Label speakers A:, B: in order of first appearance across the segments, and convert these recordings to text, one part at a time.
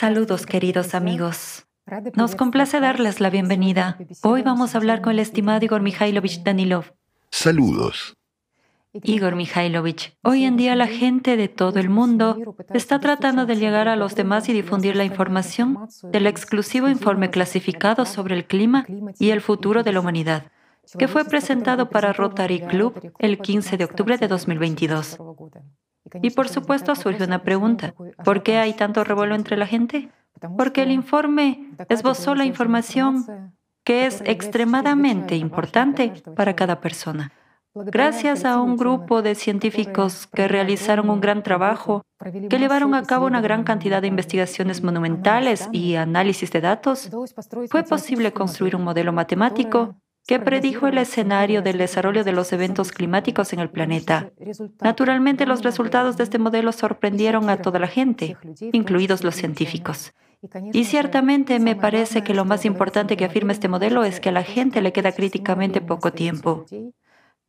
A: Saludos queridos amigos. Nos complace darles la bienvenida. Hoy vamos a hablar con el estimado Igor Mikhailovich Danilov.
B: Saludos.
A: Igor Mikhailovich, hoy en día la gente de todo el mundo está tratando de llegar a los demás y difundir la información del exclusivo informe clasificado sobre el clima y el futuro de la humanidad, que fue presentado para Rotary Club el 15 de octubre de 2022. Y por supuesto surge una pregunta, ¿por qué hay tanto revuelo entre la gente? Porque el informe esbozó la información que es extremadamente importante para cada persona. Gracias a un grupo de científicos que realizaron un gran trabajo, que llevaron a cabo una gran cantidad de investigaciones monumentales y análisis de datos, fue posible construir un modelo matemático que predijo el escenario del desarrollo de los eventos climáticos en el planeta. Naturalmente, los resultados de este modelo sorprendieron a toda la gente, incluidos los científicos. Y ciertamente me parece que lo más importante que afirma este modelo es que a la gente le queda críticamente poco tiempo.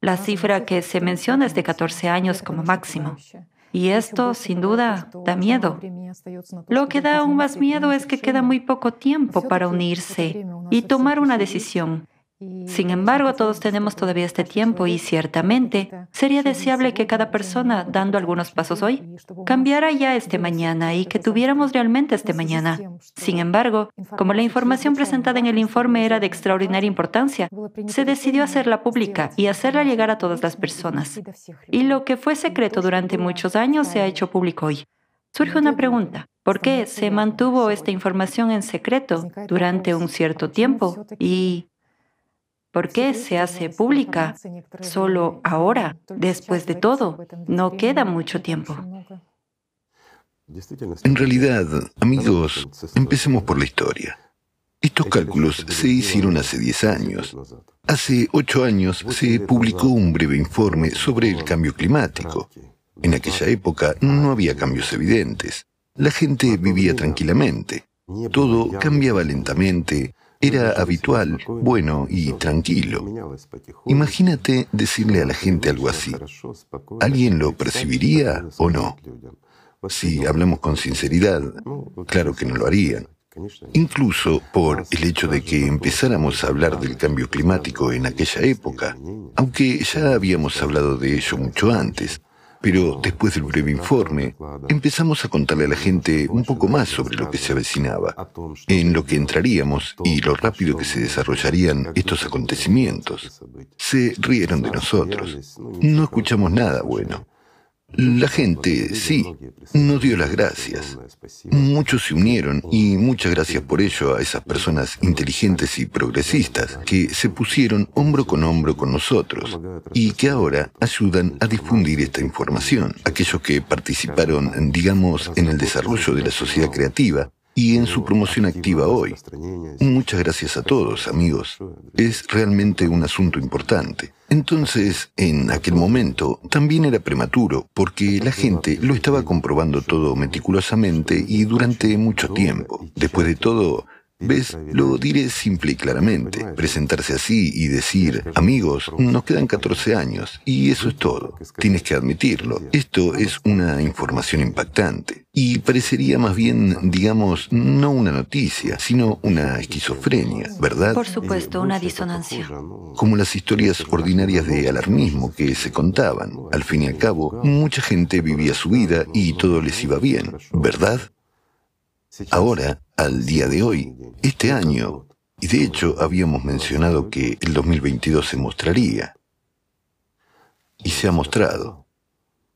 A: La cifra que se menciona es de 14 años como máximo. Y esto, sin duda, da miedo. Lo que da aún más miedo es que queda muy poco tiempo para unirse y tomar una decisión. Sin embargo, todos tenemos todavía este tiempo y ciertamente sería deseable que cada persona, dando algunos pasos hoy, cambiara ya este mañana y que tuviéramos realmente este mañana. Sin embargo, como la información presentada en el informe era de extraordinaria importancia, se decidió hacerla pública y hacerla llegar a todas las personas. Y lo que fue secreto durante muchos años se ha hecho público hoy. Surge una pregunta. ¿Por qué se mantuvo esta información en secreto durante un cierto tiempo? ¿Y ¿Por qué se hace pública solo ahora? Después de todo, no queda mucho tiempo.
B: En realidad, amigos, empecemos por la historia. Estos cálculos se hicieron hace 10 años. Hace 8 años se publicó un breve informe sobre el cambio climático. En aquella época no había cambios evidentes. La gente vivía tranquilamente. Todo cambiaba lentamente, era habitual, bueno y tranquilo. Imagínate decirle a la gente algo así. ¿Alguien lo percibiría o no? Si hablamos con sinceridad, claro que no lo harían. Incluso por el hecho de que empezáramos a hablar del cambio climático en aquella época, aunque ya habíamos hablado de ello mucho antes. Pero después del breve informe, empezamos a contarle a la gente un poco más sobre lo que se avecinaba, en lo que entraríamos y lo rápido que se desarrollarían estos acontecimientos. Se rieron de nosotros. No escuchamos nada bueno. La gente, sí, nos dio las gracias. Muchos se unieron y muchas gracias por ello a esas personas inteligentes y progresistas que se pusieron hombro con hombro con nosotros y que ahora ayudan a difundir esta información. Aquellos que participaron, digamos, en el desarrollo de la sociedad creativa y en su promoción activa hoy. Muchas gracias a todos, amigos. Es realmente un asunto importante. Entonces, en aquel momento, también era prematuro, porque la gente lo estaba comprobando todo meticulosamente y durante mucho tiempo. Después de todo, ¿Ves? Lo diré simple y claramente. Presentarse así y decir, amigos, nos quedan 14 años y eso es todo. Tienes que admitirlo. Esto es una información impactante. Y parecería más bien, digamos, no una noticia, sino una esquizofrenia, ¿verdad?
A: Por supuesto, una disonancia.
B: Como las historias ordinarias de alarmismo que se contaban. Al fin y al cabo, mucha gente vivía su vida y todo les iba bien, ¿verdad? Ahora, al día de hoy, este año, y de hecho habíamos mencionado que el 2022 se mostraría, y se ha mostrado.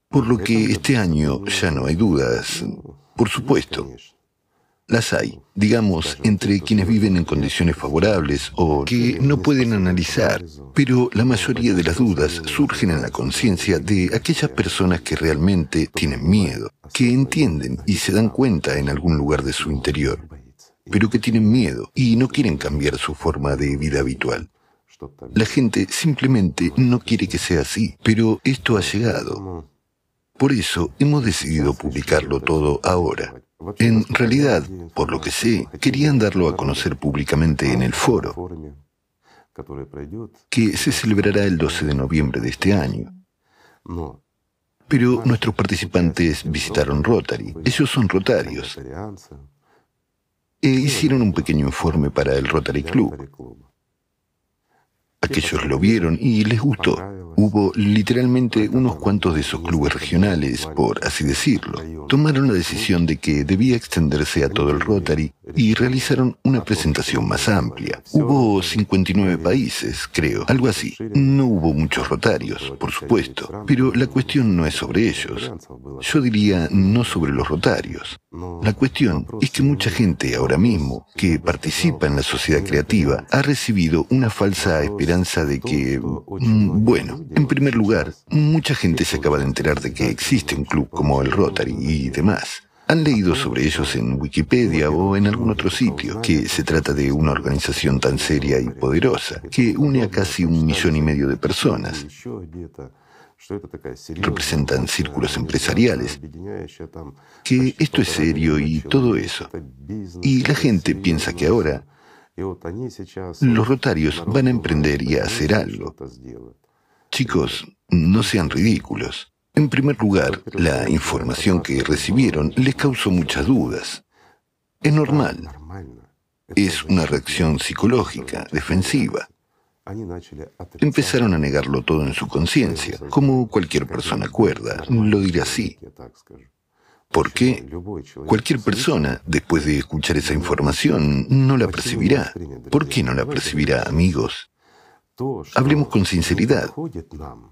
B: Por lo que este año ya no hay dudas, por supuesto. Las hay, digamos, entre quienes viven en condiciones favorables o que no pueden analizar, pero la mayoría de las dudas surgen en la conciencia de aquellas personas que realmente tienen miedo, que entienden y se dan cuenta en algún lugar de su interior, pero que tienen miedo y no quieren cambiar su forma de vida habitual. La gente simplemente no quiere que sea así, pero esto ha llegado. Por eso hemos decidido publicarlo todo ahora. En realidad, por lo que sé, querían darlo a conocer públicamente en el foro, que se celebrará el 12 de noviembre de este año. Pero nuestros participantes visitaron Rotary. Ellos son rotarios. E hicieron un pequeño informe para el Rotary Club. Aquellos lo vieron y les gustó. Hubo literalmente unos cuantos de esos clubes regionales, por así decirlo. Tomaron la decisión de que debía extenderse a todo el Rotary y realizaron una presentación más amplia. Hubo 59 países, creo, algo así. No hubo muchos rotarios, por supuesto, pero la cuestión no es sobre ellos. Yo diría no sobre los rotarios. La cuestión es que mucha gente ahora mismo que participa en la sociedad creativa ha recibido una falsa esperanza de que, mm, bueno, en primer lugar, mucha gente se acaba de enterar de que existe un club como el Rotary y demás. Han leído sobre ellos en Wikipedia o en algún otro sitio, que se trata de una organización tan seria y poderosa, que une a casi un millón y medio de personas. Representan círculos empresariales, que esto es serio y todo eso. Y la gente piensa que ahora los rotarios van a emprender y a hacer algo. Chicos, no sean ridículos. En primer lugar, la información que recibieron les causó muchas dudas. Es normal. Es una reacción psicológica, defensiva. Empezaron a negarlo todo en su conciencia, como cualquier persona cuerda, lo diré así. ¿Por qué? Cualquier persona, después de escuchar esa información, no la percibirá. ¿Por qué no la percibirá, amigos? Hablemos con sinceridad.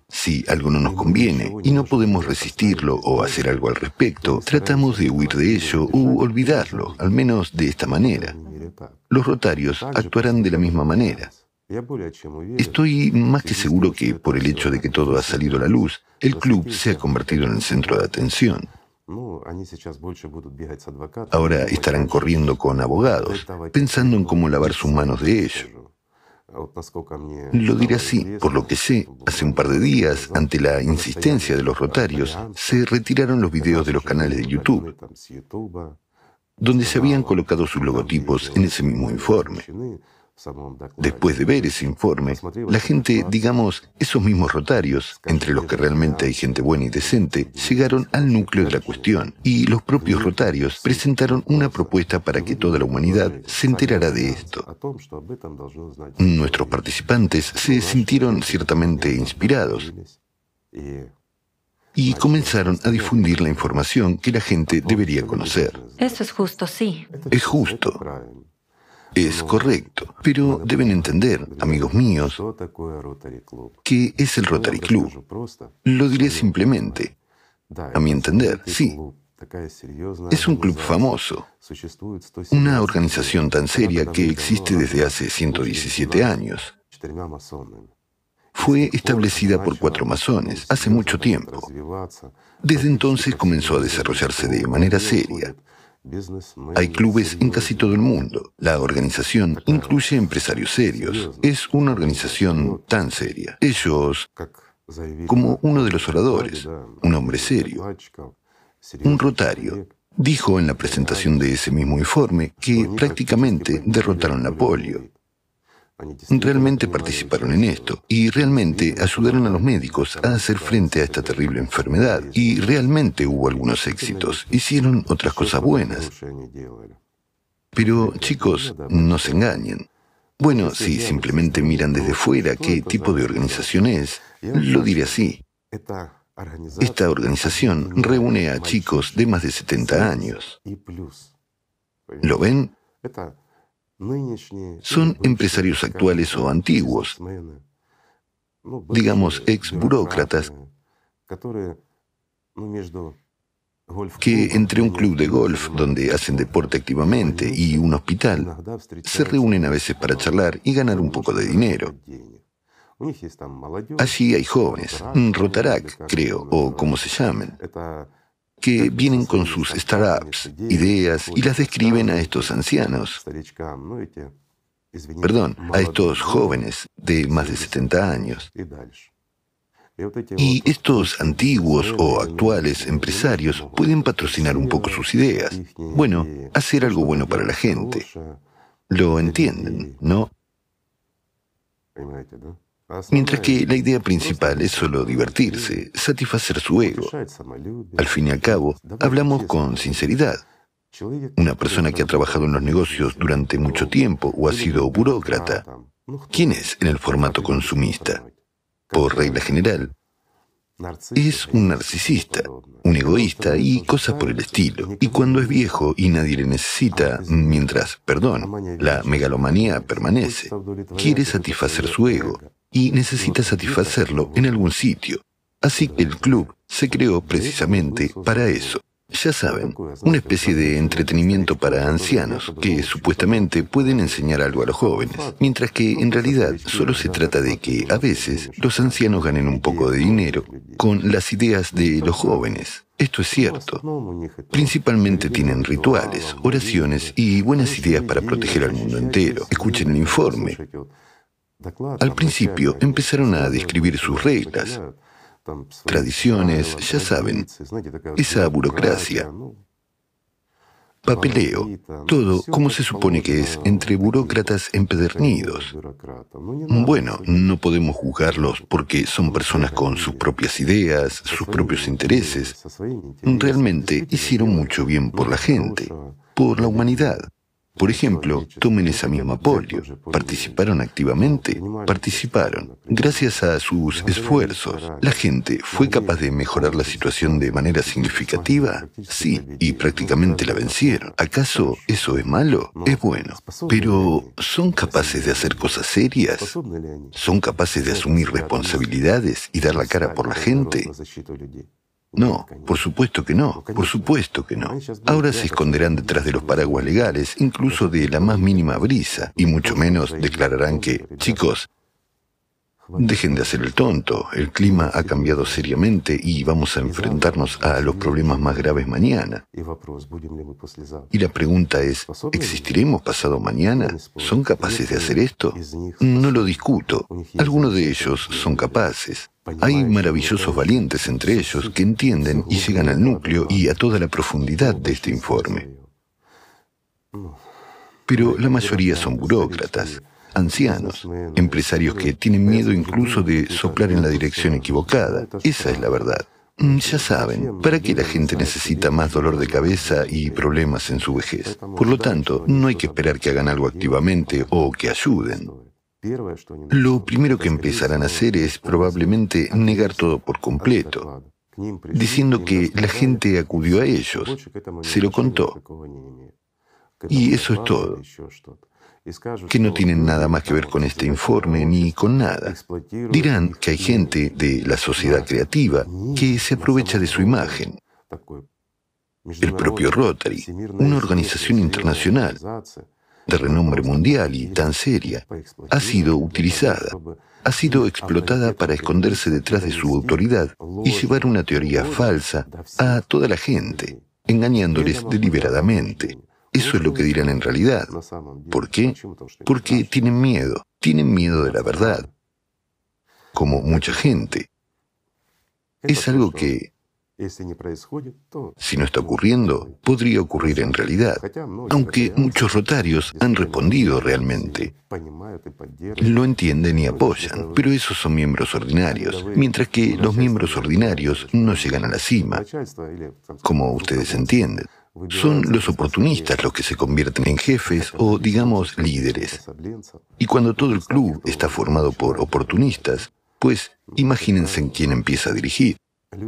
B: Si algo no nos conviene y no podemos resistirlo o hacer algo al respecto, tratamos de huir de ello o olvidarlo, al menos de esta manera. Los rotarios actuarán de la misma manera. Estoy más que seguro que por el hecho de que todo ha salido a la luz, el club se ha convertido en el centro de atención. Ahora estarán corriendo con abogados, pensando en cómo lavar sus manos de ello. Lo diré así, por lo que sé, hace un par de días, ante la insistencia de los rotarios, se retiraron los videos de los canales de YouTube, donde se habían colocado sus logotipos en ese mismo informe. Después de ver ese informe, la gente, digamos, esos mismos rotarios, entre los que realmente hay gente buena y decente, llegaron al núcleo de la cuestión y los propios rotarios presentaron una propuesta para que toda la humanidad se enterara de esto. Nuestros participantes se sintieron ciertamente inspirados y comenzaron a difundir la información que la gente debería conocer.
A: Eso es justo, sí.
B: Es justo. Es correcto, pero deben entender, amigos míos, que es el Rotary Club. Lo diré simplemente. A mi entender, sí. Es un club famoso, una organización tan seria que existe desde hace 117 años. Fue establecida por cuatro masones hace mucho tiempo. Desde entonces comenzó a desarrollarse de manera seria hay clubes en casi todo el mundo. La organización incluye empresarios serios. Es una organización tan seria. Ellos, como uno de los oradores, un hombre serio, un rotario, dijo en la presentación de ese mismo informe que prácticamente derrotaron la polio. Realmente participaron en esto y realmente ayudaron a los médicos a hacer frente a esta terrible enfermedad y realmente hubo algunos éxitos. Hicieron otras cosas buenas. Pero chicos, no se engañen. Bueno, si simplemente miran desde fuera qué tipo de organización es, lo diré así. Esta organización reúne a chicos de más de 70 años. ¿Lo ven? Son empresarios actuales o antiguos, digamos ex burócratas, que entre un club de golf donde hacen deporte activamente y un hospital se reúnen a veces para charlar y ganar un poco de dinero. Allí hay jóvenes, Rotarac, creo, o como se llamen que vienen con sus startups, ideas, y las describen a estos ancianos. Perdón, a estos jóvenes de más de 70 años. Y estos antiguos o actuales empresarios pueden patrocinar un poco sus ideas. Bueno, hacer algo bueno para la gente. Lo entienden, ¿no? Mientras que la idea principal es solo divertirse, satisfacer su ego. Al fin y al cabo, hablamos con sinceridad. Una persona que ha trabajado en los negocios durante mucho tiempo o ha sido burócrata. ¿Quién es en el formato consumista? Por regla general, es un narcisista, un egoísta y cosas por el estilo. Y cuando es viejo y nadie le necesita, mientras, perdón, la megalomanía permanece, quiere satisfacer su ego y necesita satisfacerlo en algún sitio. Así que el club se creó precisamente para eso. Ya saben, una especie de entretenimiento para ancianos que supuestamente pueden enseñar algo a los jóvenes, mientras que en realidad solo se trata de que a veces los ancianos ganen un poco de dinero con las ideas de los jóvenes. Esto es cierto. Principalmente tienen rituales, oraciones y buenas ideas para proteger al mundo entero. Escuchen el informe. Al principio empezaron a describir sus reglas, tradiciones, ya saben, esa burocracia, papeleo, todo como se supone que es entre burócratas empedernidos. Bueno, no podemos juzgarlos porque son personas con sus propias ideas, sus propios intereses. Realmente hicieron mucho bien por la gente, por la humanidad. Por ejemplo, tomen esa misma polio. ¿Participaron activamente? Participaron. Gracias a sus esfuerzos, ¿la gente fue capaz de mejorar la situación de manera significativa? Sí, y prácticamente la vencieron. ¿Acaso eso es malo? Es bueno. Pero ¿son capaces de hacer cosas serias? ¿Son capaces de asumir responsabilidades y dar la cara por la gente? No, por supuesto que no, por supuesto que no. Ahora se esconderán detrás de los paraguas legales, incluso de la más mínima brisa, y mucho menos declararán que, chicos, Dejen de hacer el tonto, el clima ha cambiado seriamente y vamos a enfrentarnos a los problemas más graves mañana. Y la pregunta es, ¿existiremos pasado mañana? ¿Son capaces de hacer esto? No lo discuto, algunos de ellos son capaces. Hay maravillosos valientes entre ellos que entienden y llegan al núcleo y a toda la profundidad de este informe. Pero la mayoría son burócratas ancianos, empresarios que tienen miedo incluso de soplar en la dirección equivocada. Esa es la verdad. Mm, ya saben, ¿para qué la gente necesita más dolor de cabeza y problemas en su vejez? Por lo tanto, no hay que esperar que hagan algo activamente o que ayuden. Lo primero que empezarán a hacer es probablemente negar todo por completo, diciendo que la gente acudió a ellos, se lo contó. Y eso es todo que no tienen nada más que ver con este informe ni con nada. Dirán que hay gente de la sociedad creativa que se aprovecha de su imagen. El propio Rotary, una organización internacional de renombre mundial y tan seria, ha sido utilizada, ha sido explotada para esconderse detrás de su autoridad y llevar una teoría falsa a toda la gente, engañándoles deliberadamente. Eso es lo que dirán en realidad. ¿Por qué? Porque tienen miedo, tienen miedo de la verdad. Como mucha gente. Es algo que, si no está ocurriendo, podría ocurrir en realidad, aunque muchos rotarios han respondido realmente. Lo entienden y apoyan, pero esos son miembros ordinarios, mientras que los miembros ordinarios no llegan a la cima, como ustedes entienden. Son los oportunistas los que se convierten en jefes o, digamos, líderes. Y cuando todo el club está formado por oportunistas, pues imagínense en quién empieza a dirigir.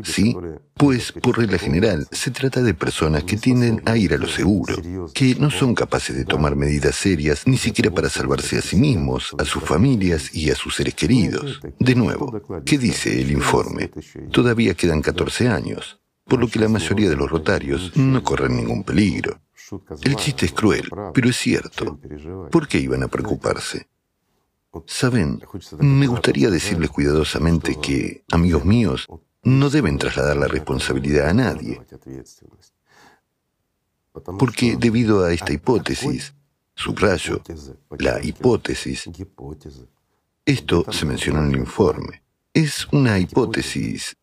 B: ¿Sí? Pues, por regla general, se trata de personas que tienden a ir a lo seguro, que no son capaces de tomar medidas serias ni siquiera para salvarse a sí mismos, a sus familias y a sus seres queridos. De nuevo, ¿qué dice el informe? Todavía quedan 14 años por lo que la mayoría de los rotarios no corren ningún peligro. El chiste es cruel, pero es cierto. ¿Por qué iban a preocuparse? Saben, me gustaría decirles cuidadosamente que, amigos míos, no deben trasladar la responsabilidad a nadie. Porque debido a esta hipótesis, subrayo, la hipótesis, esto se menciona en el informe, es una hipótesis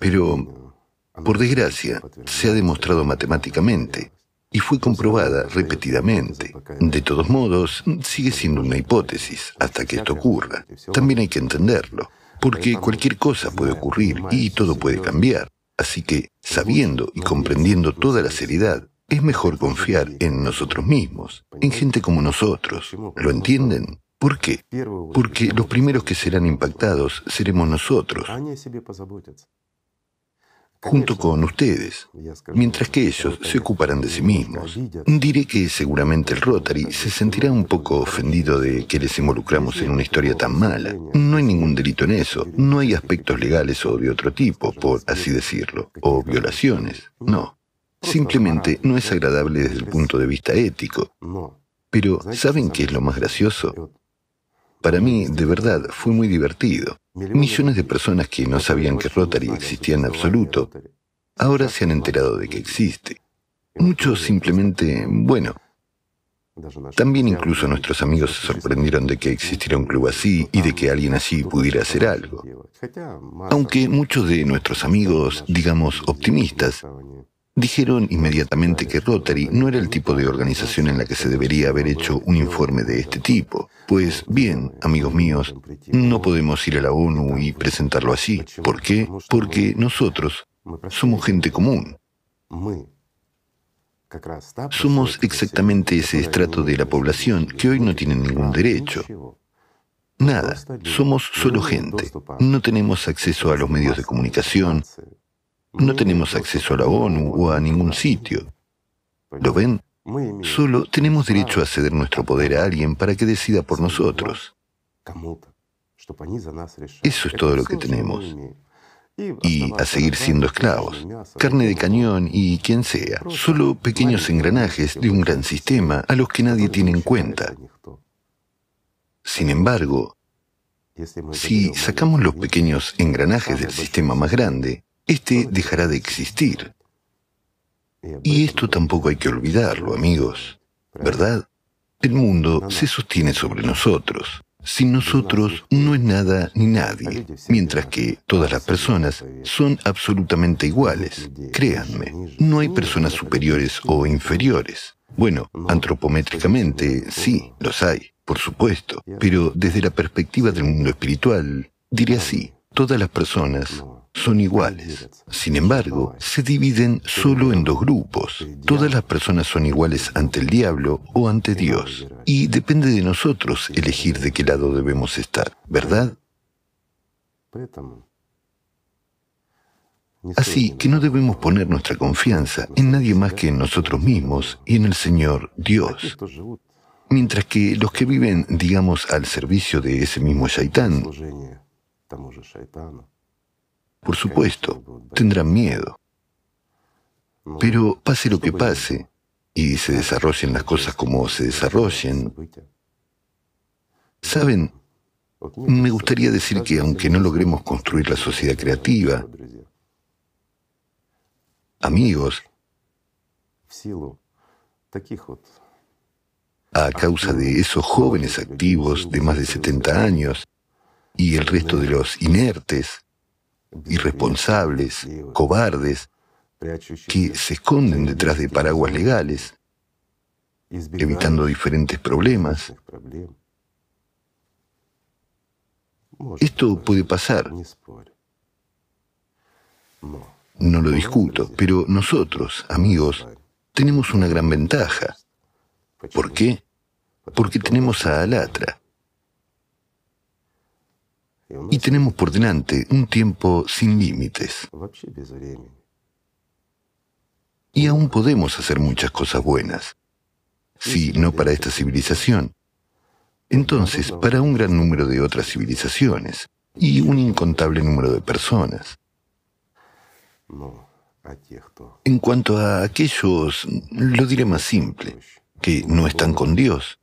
B: pero, por desgracia, se ha demostrado matemáticamente y fue comprobada repetidamente. De todos modos, sigue siendo una hipótesis hasta que esto ocurra. También hay que entenderlo, porque cualquier cosa puede ocurrir y todo puede cambiar. Así que, sabiendo y comprendiendo toda la seriedad, es mejor confiar en nosotros mismos, en gente como nosotros. ¿Lo entienden? ¿Por qué? Porque los primeros que serán impactados seremos nosotros junto con ustedes, mientras que ellos se ocuparán de sí mismos. Diré que seguramente el Rotary se sentirá un poco ofendido de que les involucramos en una historia tan mala. No hay ningún delito en eso, no hay aspectos legales o de otro tipo, por así decirlo, o violaciones, no. Simplemente no es agradable desde el punto de vista ético. Pero, ¿saben qué es lo más gracioso? Para mí, de verdad, fue muy divertido. Millones de personas que no sabían que Rotary existía en absoluto, ahora se han enterado de que existe. Muchos simplemente, bueno, también incluso nuestros amigos se sorprendieron de que existiera un club así y de que alguien así pudiera hacer algo. Aunque muchos de nuestros amigos, digamos, optimistas, dijeron inmediatamente que Rotary no era el tipo de organización en la que se debería haber hecho un informe de este tipo. Pues bien, amigos míos, no podemos ir a la ONU y presentarlo así. ¿Por qué? Porque nosotros somos gente común. Somos exactamente ese estrato de la población que hoy no tiene ningún derecho. Nada, somos solo gente. No tenemos acceso a los medios de comunicación, no tenemos acceso a la ONU o a ningún sitio. ¿Lo ven? Solo tenemos derecho a ceder nuestro poder a alguien para que decida por nosotros. Eso es todo lo que tenemos. Y a seguir siendo esclavos, carne de cañón y quien sea, solo pequeños engranajes de un gran sistema a los que nadie tiene en cuenta. Sin embargo, si sacamos los pequeños engranajes del sistema más grande, este dejará de existir. Y esto tampoco hay que olvidarlo, amigos, ¿verdad? El mundo se sostiene sobre nosotros. Sin nosotros no es nada ni nadie, mientras que todas las personas son absolutamente iguales. Créanme, no hay personas superiores o inferiores. Bueno, antropométricamente sí, los hay, por supuesto, pero desde la perspectiva del mundo espiritual, diré así, todas las personas son iguales. Sin embargo, se dividen solo en dos grupos. Todas las personas son iguales ante el diablo o ante Dios. Y depende de nosotros elegir de qué lado debemos estar, ¿verdad? Así que no debemos poner nuestra confianza en nadie más que en nosotros mismos y en el Señor Dios. Mientras que los que viven, digamos, al servicio de ese mismo Shaitán, por supuesto, tendrán miedo. Pero pase lo que pase, y se desarrollen las cosas como se desarrollen, ¿saben? Me gustaría decir que aunque no logremos construir la sociedad creativa, amigos, a causa de esos jóvenes activos de más de 70 años y el resto de los inertes, irresponsables, cobardes, que se esconden detrás de paraguas legales, evitando diferentes problemas. Esto puede pasar. No lo discuto, pero nosotros, amigos, tenemos una gran ventaja. ¿Por qué? Porque tenemos a Alatra. Y tenemos por delante un tiempo sin límites. Y aún podemos hacer muchas cosas buenas. Si no para esta civilización, entonces para un gran número de otras civilizaciones y un incontable número de personas. En cuanto a aquellos, lo diré más simple, que no están con Dios,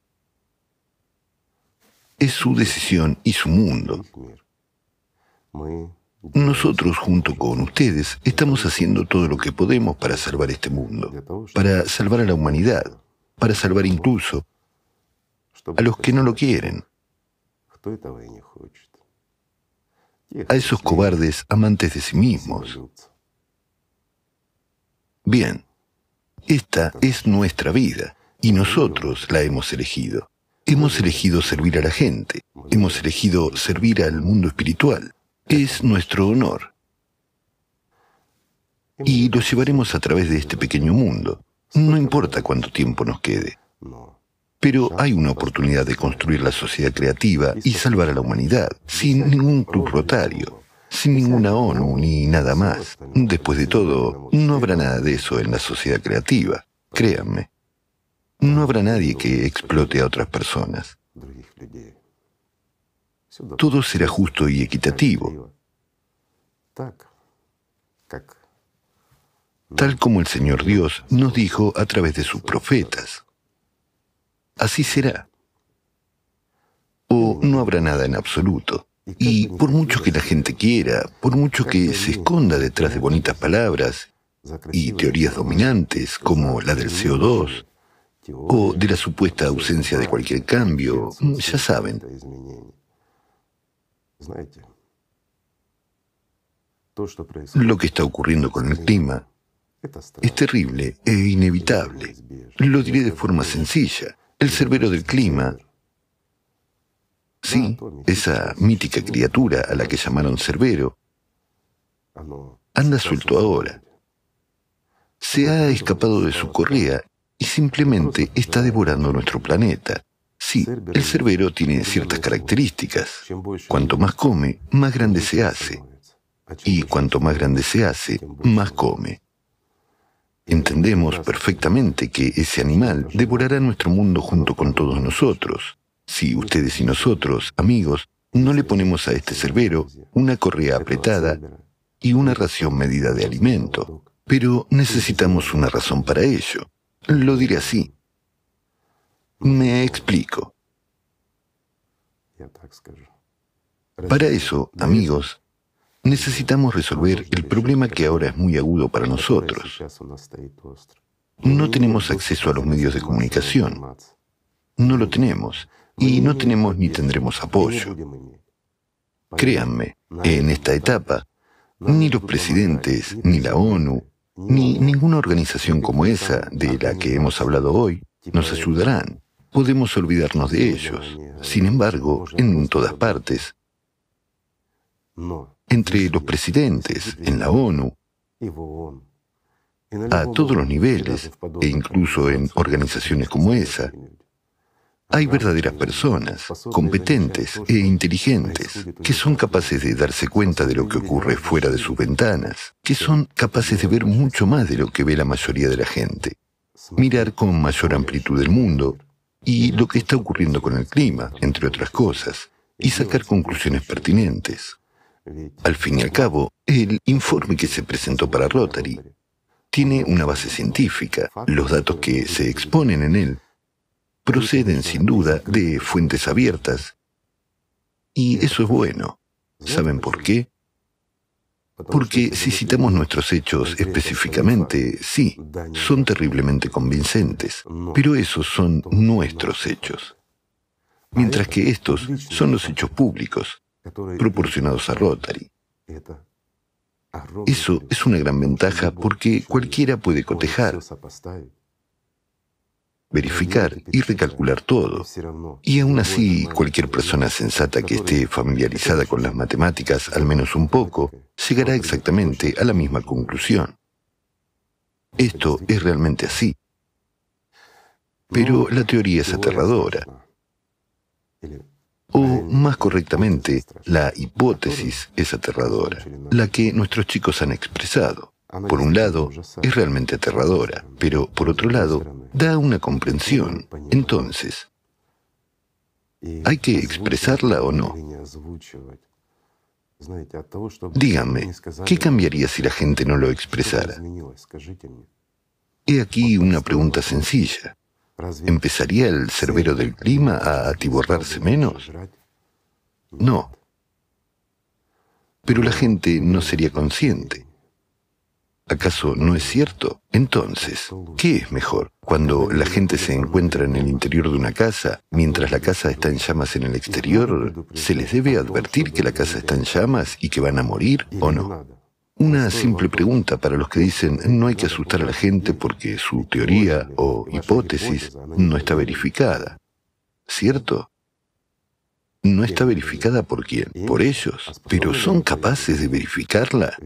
B: es su decisión y su mundo. Nosotros, junto con ustedes, estamos haciendo todo lo que podemos para salvar este mundo, para salvar a la humanidad, para salvar incluso a los que no lo quieren, a esos cobardes amantes de sí mismos. Bien, esta es nuestra vida y nosotros la hemos elegido. Hemos elegido servir a la gente, hemos elegido servir al mundo espiritual. Es nuestro honor. y los llevaremos a través de este pequeño mundo. No importa cuánto tiempo nos quede. Pero hay una oportunidad de construir la sociedad creativa y salvar a la humanidad, sin ningún club rotario, sin ninguna ONU ni nada más. Después de todo, no habrá nada de eso en la sociedad creativa, créanme. No habrá nadie que explote a otras personas. Todo será justo y equitativo tal como el Señor Dios nos dijo a través de sus profetas. Así será. O no habrá nada en absoluto. Y por mucho que la gente quiera, por mucho que se esconda detrás de bonitas palabras y teorías dominantes como la del CO2 o de la supuesta ausencia de cualquier cambio, ya saben. Lo que está ocurriendo con el clima es terrible e inevitable. Lo diré de forma sencilla. El cerbero del clima, sí, esa mítica criatura a la que llamaron cerbero, anda suelto ahora. Se ha escapado de su correa y simplemente está devorando nuestro planeta. Sí, el cerbero tiene ciertas características. Cuanto más come, más grande se hace. Y cuanto más grande se hace, más come. Entendemos perfectamente que ese animal devorará nuestro mundo junto con todos nosotros. Si ustedes y nosotros, amigos, no le ponemos a este cerbero una correa apretada y una ración medida de alimento. Pero necesitamos una razón para ello. Lo diré así. Me explico. Para eso, amigos, necesitamos resolver el problema que ahora es muy agudo para nosotros. No tenemos acceso a los medios de comunicación. No lo tenemos. Y no tenemos ni tendremos apoyo. Créanme, en esta etapa, ni los presidentes, ni la ONU, ni ninguna organización como esa de la que hemos hablado hoy nos ayudarán. Podemos olvidarnos de ellos. Sin embargo, en todas partes, entre los presidentes, en la ONU, a todos los niveles, e incluso en organizaciones como esa, hay verdaderas personas, competentes e inteligentes, que son capaces de darse cuenta de lo que ocurre fuera de sus ventanas, que son capaces de ver mucho más de lo que ve la mayoría de la gente, mirar con mayor amplitud el mundo y lo que está ocurriendo con el clima, entre otras cosas, y sacar conclusiones pertinentes. Al fin y al cabo, el informe que se presentó para Rotary tiene una base científica. Los datos que se exponen en él proceden sin duda de fuentes abiertas. Y eso es bueno. ¿Saben por qué? Porque si citamos nuestros hechos específicamente, sí, son terriblemente convincentes, pero esos son nuestros hechos. Mientras que estos son los hechos públicos, proporcionados a Rotary. Eso es una gran ventaja porque cualquiera puede cotejar, verificar y recalcular todo. Y aún así, cualquier persona sensata que esté familiarizada con las matemáticas, al menos un poco, llegará exactamente a la misma conclusión. Esto es realmente así. Pero la teoría es aterradora. O más correctamente, la hipótesis es aterradora, la que nuestros chicos han expresado. Por un lado, es realmente aterradora, pero por otro lado, da una comprensión. Entonces, ¿hay que expresarla o no? Díganme, ¿qué cambiaría si la gente no lo expresara? He aquí una pregunta sencilla. ¿Empezaría el cerbero del clima a atiborrarse menos? No. Pero la gente no sería consciente. ¿Acaso no es cierto? Entonces, ¿qué es mejor? Cuando la gente se encuentra en el interior de una casa, mientras la casa está en llamas en el exterior, ¿se les debe advertir que la casa está en llamas y que van a morir o no? Una simple pregunta para los que dicen no hay que asustar a la gente porque su teoría o hipótesis no está verificada. ¿Cierto? No está verificada por quién, por ellos, pero son capaces de verificarla.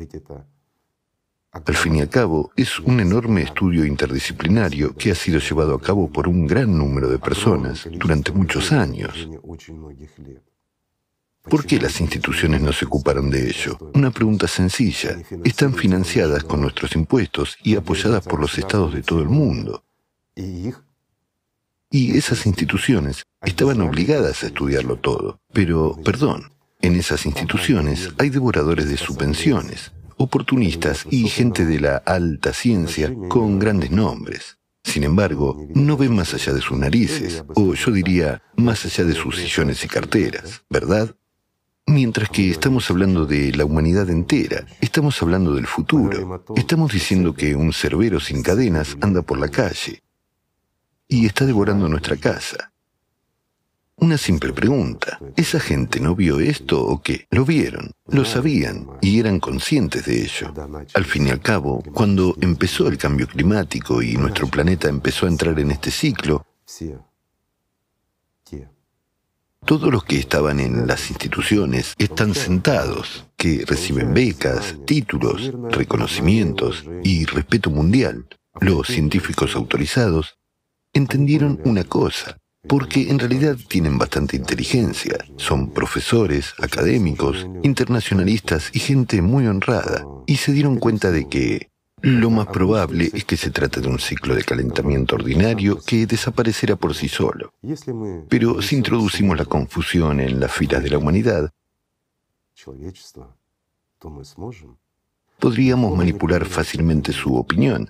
B: Al fin y al cabo, es un enorme estudio interdisciplinario que ha sido llevado a cabo por un gran número de personas durante muchos años. ¿Por qué las instituciones no se ocuparon de ello? Una pregunta sencilla. Están financiadas con nuestros impuestos y apoyadas por los estados de todo el mundo. Y esas instituciones estaban obligadas a estudiarlo todo. Pero, perdón, en esas instituciones hay devoradores de subvenciones, oportunistas y gente de la alta ciencia con grandes nombres. Sin embargo, no ven más allá de sus narices, o yo diría, más allá de sus sillones y carteras, ¿verdad? Mientras que estamos hablando de la humanidad entera, estamos hablando del futuro. Estamos diciendo que un cerbero sin cadenas anda por la calle y está devorando nuestra casa. Una simple pregunta. ¿Esa gente no vio esto o qué? Lo vieron, lo sabían y eran conscientes de ello. Al fin y al cabo, cuando empezó el cambio climático y nuestro planeta empezó a entrar en este ciclo, todos los que estaban en las instituciones están sentados, que reciben becas, títulos, reconocimientos y respeto mundial. Los científicos autorizados entendieron una cosa, porque en realidad tienen bastante inteligencia. Son profesores, académicos, internacionalistas y gente muy honrada. Y se dieron cuenta de que lo más probable es que se trate de un ciclo de calentamiento ordinario que desaparecerá por sí solo. Pero si introducimos la confusión en las filas de la humanidad, podríamos manipular fácilmente su opinión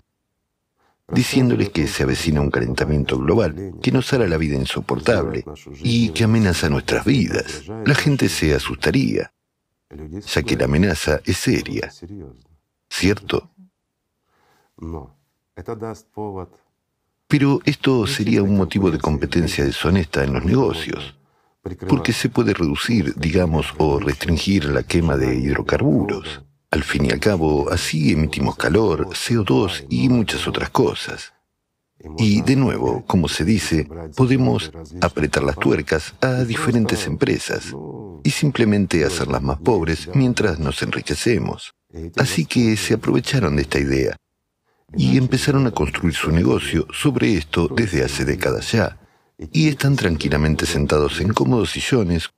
B: diciéndoles que se avecina un calentamiento global que nos hará la vida insoportable y que amenaza nuestras vidas. La gente se asustaría, ya que la amenaza es seria. ¿Cierto? Pero esto sería un motivo de competencia deshonesta en los negocios, porque se puede reducir, digamos, o restringir la quema de hidrocarburos. Al fin y al cabo, así emitimos calor, CO2 y muchas otras cosas. Y de nuevo, como se dice, podemos apretar las tuercas a diferentes empresas y simplemente hacerlas más pobres mientras nos enriquecemos. Así que se aprovecharon de esta idea y empezaron a construir su negocio sobre esto desde hace décadas ya. Y están tranquilamente sentados en cómodos sillones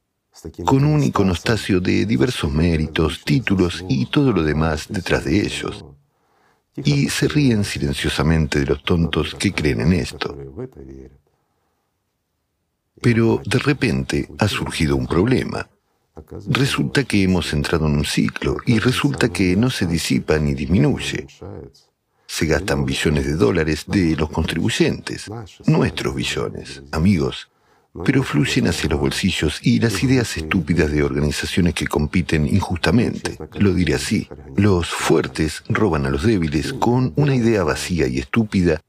B: con un iconostasio de diversos méritos, títulos y todo lo demás detrás de ellos. Y se ríen silenciosamente de los tontos que creen en esto. Pero de repente ha surgido un problema. Resulta que hemos entrado en un ciclo y resulta que no se disipa ni disminuye. Se gastan billones de dólares de los contribuyentes, nuestros billones, amigos pero fluyen hacia los bolsillos y las ideas estúpidas de organizaciones que compiten injustamente. Lo diré así, los fuertes roban a los débiles con una idea vacía y estúpida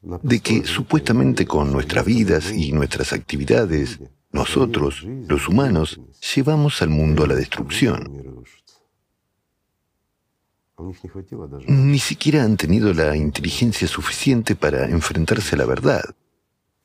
B: de que supuestamente con nuestras vidas y nuestras actividades, nosotros, los humanos, llevamos al mundo a la destrucción. Ni siquiera han tenido la inteligencia suficiente para enfrentarse a la verdad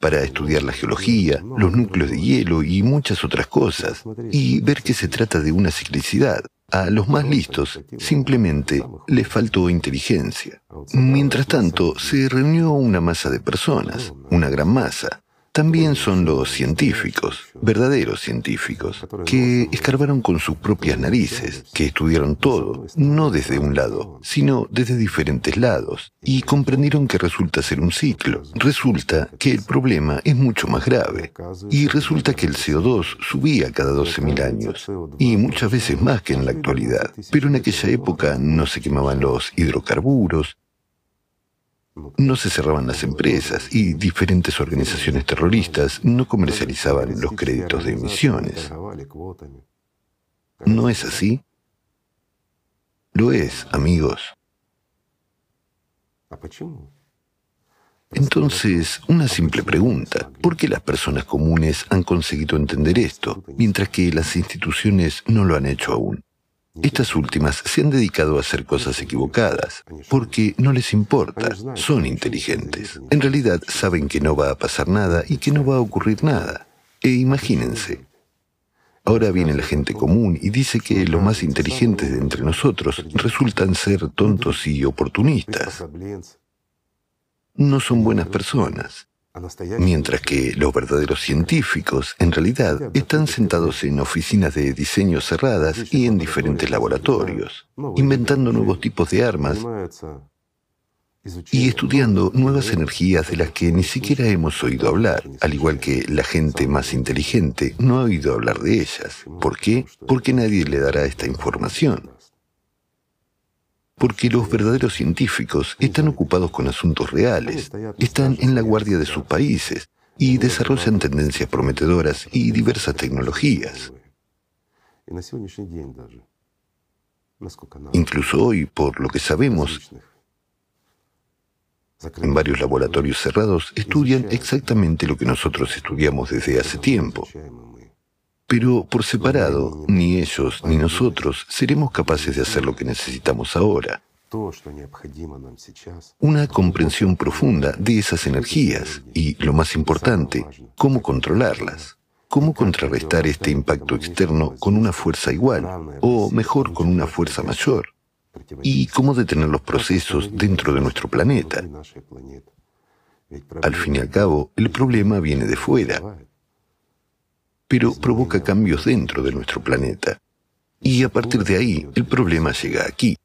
B: para estudiar la geología, los núcleos de hielo y muchas otras cosas, y ver que se trata de una ciclicidad. A los más listos simplemente les faltó inteligencia. Mientras tanto, se reunió una masa de personas, una gran masa, también son los científicos, verdaderos científicos, que escarbaron con sus propias narices, que estudiaron todo, no desde un lado, sino desde diferentes lados, y comprendieron que resulta ser un ciclo. Resulta que el problema es mucho más grave, y resulta que el CO2 subía cada 12.000 años, y muchas veces más que en la actualidad. Pero en aquella época no se quemaban los hidrocarburos, no se cerraban las empresas y diferentes organizaciones terroristas no comercializaban los créditos de emisiones. ¿No es así? Lo es, amigos. Entonces, una simple pregunta. ¿Por qué las personas comunes han conseguido entender esto, mientras que las instituciones no lo han hecho aún? Estas últimas se han dedicado a hacer cosas equivocadas, porque no les importa, son inteligentes. En realidad saben que no va a pasar nada y que no va a ocurrir nada. E imagínense, Ahora viene la gente común y dice que los más inteligentes de entre nosotros resultan ser tontos y oportunistas. No son buenas personas. Mientras que los verdaderos científicos, en realidad, están sentados en oficinas de diseño cerradas y en diferentes laboratorios, inventando nuevos tipos de armas y estudiando nuevas energías de las que ni siquiera hemos oído hablar, al igual que la gente más inteligente no ha oído hablar de ellas. ¿Por qué? Porque nadie le dará esta información. Porque los verdaderos científicos están ocupados con asuntos reales, están en la guardia de sus países y desarrollan tendencias prometedoras y diversas tecnologías. Incluso hoy, por lo que sabemos, en varios laboratorios cerrados estudian exactamente lo que nosotros estudiamos desde hace tiempo. Pero por separado, ni ellos ni nosotros seremos capaces de hacer lo que necesitamos ahora. Una comprensión profunda de esas energías y, lo más importante, cómo controlarlas. Cómo contrarrestar este impacto externo con una fuerza igual, o mejor, con una fuerza mayor y cómo detener los procesos dentro de nuestro planeta. Al fin y al cabo, el problema viene de fuera, pero provoca cambios dentro de nuestro planeta. Y a partir de ahí, el problema llega aquí.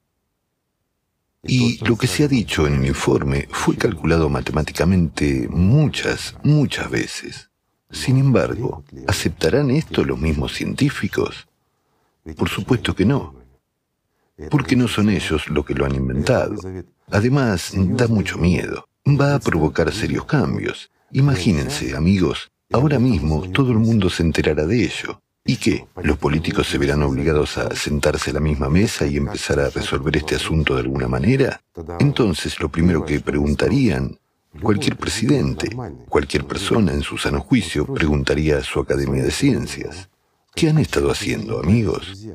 B: Y lo que se ha dicho en el informe fue calculado matemáticamente muchas, muchas veces. Sin embargo, ¿aceptarán esto los mismos científicos? Por supuesto que no porque no son ellos los que lo han inventado. Además, da mucho miedo. Va a provocar serios cambios. Imagínense, amigos, ahora mismo todo el mundo se enterará de ello. ¿Y qué? ¿Los políticos se verán obligados a sentarse a la misma mesa y empezar a resolver este asunto de alguna manera? Entonces, lo primero que preguntarían, cualquier presidente, cualquier persona en su sano juicio, preguntaría a su Academia de Ciencias. ¿Qué han estado haciendo, amigos?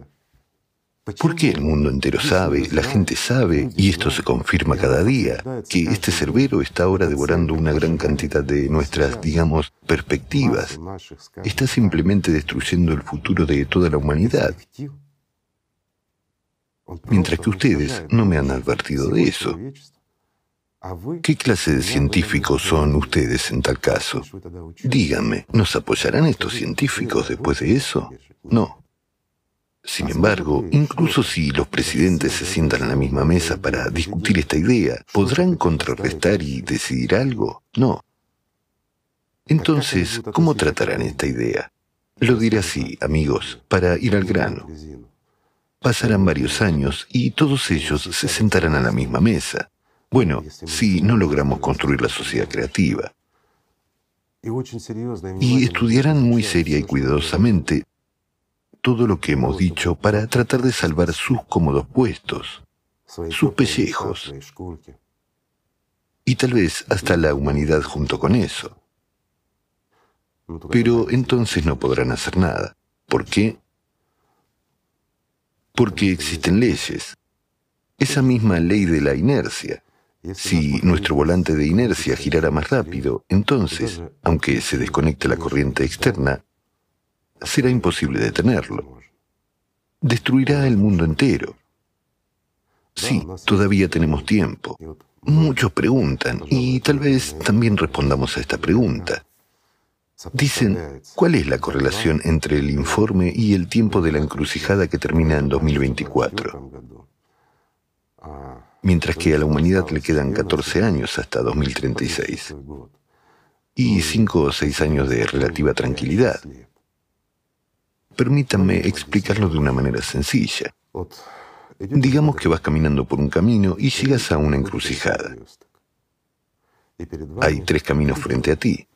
B: Porque el mundo entero sabe, la gente sabe, y esto se confirma cada día, que este cerbero está ahora devorando una gran cantidad de nuestras, digamos, perspectivas. Está simplemente destruyendo el futuro de toda la humanidad. Mientras que ustedes no me han advertido de eso. ¿Qué clase de científicos son ustedes en tal caso? Díganme, ¿nos apoyarán estos científicos después de eso? No. Sin embargo, incluso si los presidentes se sientan a la misma mesa para discutir esta idea, ¿podrán contrarrestar y decidir algo? No. Entonces, ¿cómo tratarán esta idea? Lo diré así, amigos, para ir al grano. Pasarán varios años y todos ellos se sentarán a la misma mesa. Bueno, si no logramos construir la sociedad creativa. Y estudiarán muy seria y cuidadosamente todo lo que hemos dicho para tratar de salvar sus cómodos puestos, sus pellejos, y tal vez hasta la humanidad junto con eso. Pero entonces no podrán hacer nada. ¿Por qué? Porque existen leyes. Esa misma ley de la inercia. Si nuestro volante de inercia girara más rápido, entonces, aunque se desconecte la corriente externa, será imposible detenerlo. Destruirá el mundo entero. Sí, todavía tenemos tiempo. Muchos preguntan, y tal vez también respondamos a esta pregunta. Dicen, ¿cuál es la correlación entre el informe y el tiempo de la encrucijada que termina en 2024? Mientras que a la humanidad le quedan 14 años hasta 2036 y 5 o 6 años de relativa tranquilidad. Permítanme explicarlo de una manera sencilla. Digamos que vas caminando por un camino y llegas a una encrucijada. Hay tres caminos frente a ti.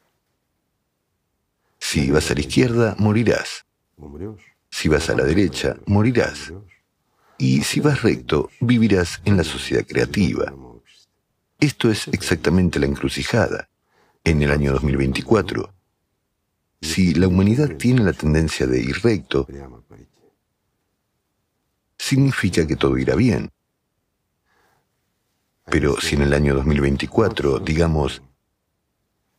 B: Si vas a la izquierda, morirás. Si vas a la derecha, morirás. Y si vas recto, vivirás en la sociedad creativa. Esto es exactamente la encrucijada. En el año 2024, si la humanidad tiene la tendencia de ir recto, significa que todo irá bien. Pero si en el año 2024, digamos,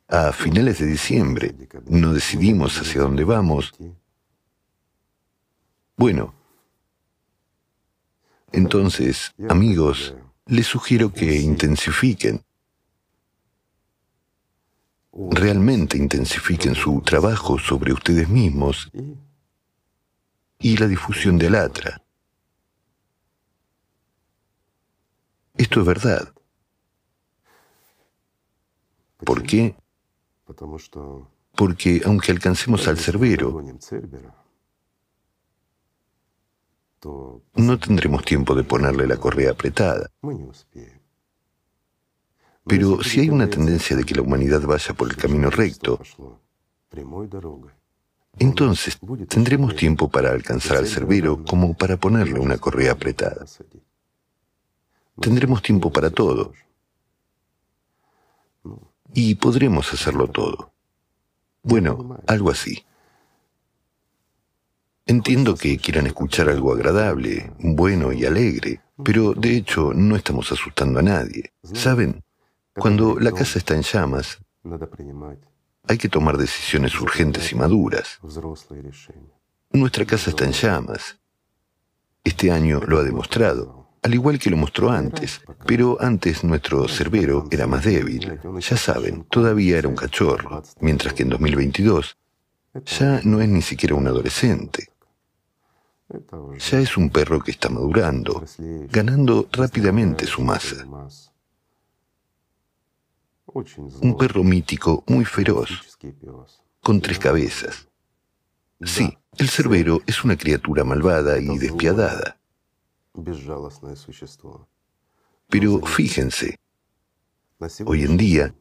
B: a finales de diciembre, no decidimos hacia dónde vamos, Bueno, entonces, amigos, les sugiero que intensifiquen, realmente intensifiquen su trabajo sobre ustedes mismos y la difusión del atra. Esto es verdad. ¿Por qué? Porque aunque alcancemos al cerbero, no tendremos tiempo de ponerle la correa apretada. Pero si hay una tendencia de que la humanidad vaya por el camino recto, entonces tendremos tiempo para alcanzar al cerbero como para ponerle una correa apretada. Tendremos tiempo para todo. Y podremos hacerlo todo. Bueno, algo así. Entiendo que quieran escuchar algo agradable, bueno y alegre, pero de hecho no estamos asustando a nadie. ¿Saben? Cuando la casa está en llamas, hay que tomar decisiones urgentes y maduras. Nuestra casa está en llamas. Este año lo ha demostrado, al igual que lo mostró antes, pero antes nuestro cerbero era más débil. Ya saben, todavía era un cachorro, mientras que en 2022 ya no es ni siquiera un adolescente. Ya es un perro que está madurando, ganando rápidamente su masa. Un perro mítico muy feroz, con tres cabezas. Sí, el cerbero es una criatura malvada y despiadada. Pero fíjense, hoy en día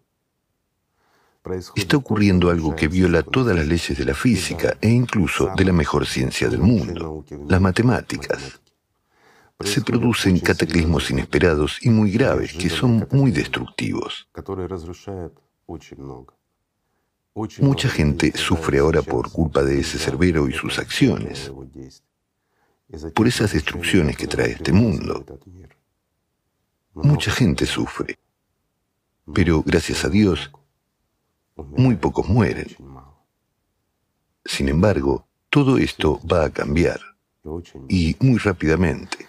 B: está ocurriendo algo que viola todas las leyes de la física e incluso de la mejor ciencia del mundo, las matemáticas. Se producen cataclismos inesperados y muy graves que son muy destructivos. Mucha gente sufre ahora por culpa de ese cerbero y sus acciones, por esas destrucciones que trae este mundo. Mucha gente sufre, pero gracias a Dios, muy pocos mueren. Sin embargo, todo esto va a cambiar y muy rápidamente.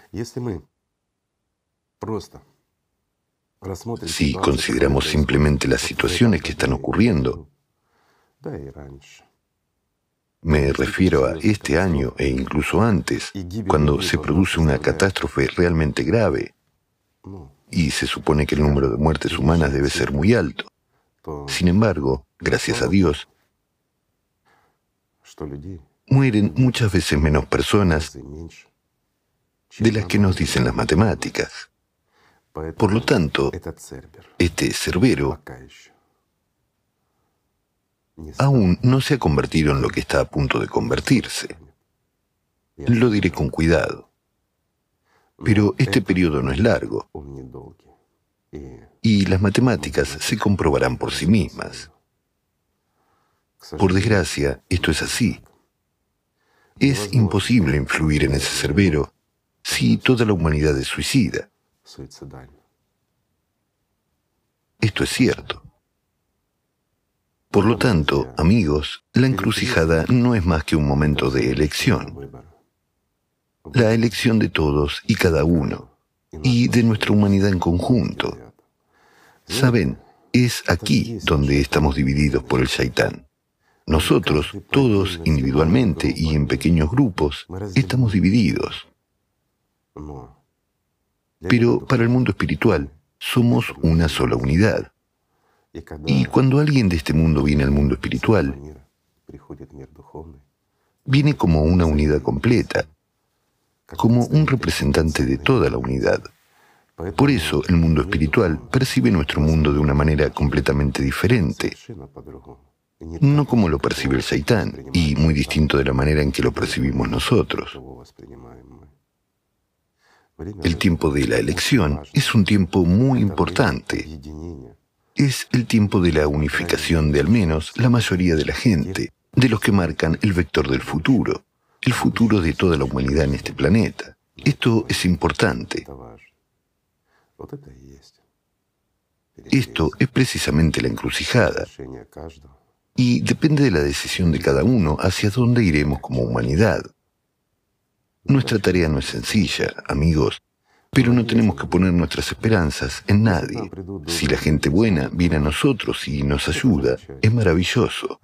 B: Si consideramos simplemente las situaciones que están ocurriendo, me refiero a este año e incluso antes, cuando se produce una catástrofe realmente grave y se supone que el número de muertes humanas debe ser muy alto. Sin embargo, gracias a Dios, mueren muchas veces menos personas de las que nos dicen las matemáticas. Por lo tanto, este cerbero aún no se ha convertido en lo que está a punto de convertirse. Lo diré con cuidado. Pero este periodo no es largo y las matemáticas se comprobarán por sí mismas. Por desgracia, esto es así. Es imposible influir en ese cerbero si toda la humanidad es suicida. Esto es cierto. Por lo tanto, amigos, la encrucijada no es más que un momento de elección. La elección de todos y cada uno, y de nuestra humanidad en conjunto. Saben, es aquí donde estamos divididos por el shaitán. Nosotros, todos individualmente y en pequeños grupos, estamos divididos. Pero para el mundo espiritual, somos una sola unidad. Y cuando alguien de este mundo viene al mundo espiritual, viene como una unidad completa, como un representante de toda la unidad. Por eso el mundo espiritual percibe nuestro mundo de una manera completamente diferente, no como lo percibe el Saitán, y muy distinto de la manera en que lo percibimos nosotros. El tiempo de la elección es un tiempo muy importante. Es el tiempo de la unificación de al menos la mayoría de la gente, de los que marcan el vector del futuro, el futuro de toda la humanidad en este planeta. Esto es importante. Esto es precisamente la encrucijada. Y depende de la decisión de cada uno hacia dónde iremos como humanidad. Nuestra tarea no es sencilla, amigos, pero no tenemos que poner nuestras esperanzas en nadie. Si la gente buena viene a nosotros y nos ayuda, es maravilloso.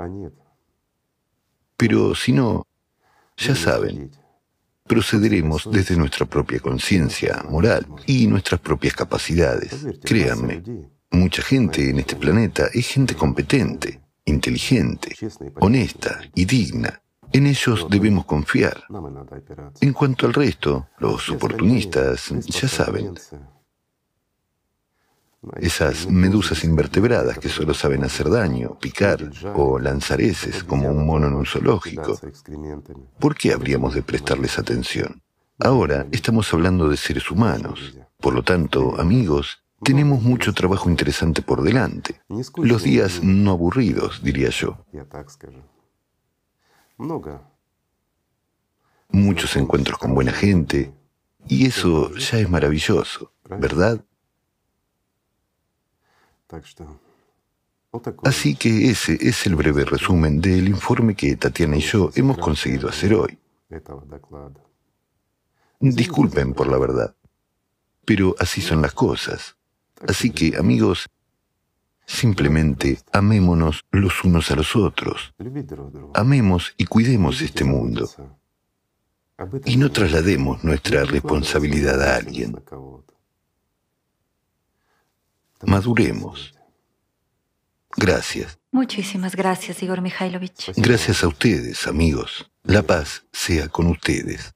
B: Pero si no, ya saben, procederemos desde nuestra propia conciencia moral y nuestras propias capacidades. Créanme, mucha gente en este planeta es gente competente, inteligente, honesta y digna. En ellos debemos confiar. En cuanto al resto, los oportunistas, ya saben, esas medusas invertebradas que solo saben hacer daño, picar o lanzar heces como un mono en un zoológico. ¿Por qué habríamos de prestarles atención? Ahora estamos hablando de seres humanos. Por lo tanto, amigos, tenemos mucho trabajo interesante por delante. Los días no aburridos, diría yo. Muchos encuentros con buena gente, y eso ya es maravilloso, ¿verdad? Así que ese es el breve resumen del informe que Tatiana y yo hemos conseguido hacer hoy. Disculpen por la verdad, pero así son las cosas. Así que, amigos, simplemente amémonos los unos a los otros. Amemos y cuidemos este mundo. Y no traslademos nuestra responsabilidad a alguien. Maduremos. Gracias.
A: Muchísimas gracias, Igor Mikhailovich.
B: Gracias a ustedes, amigos. La paz sea con ustedes.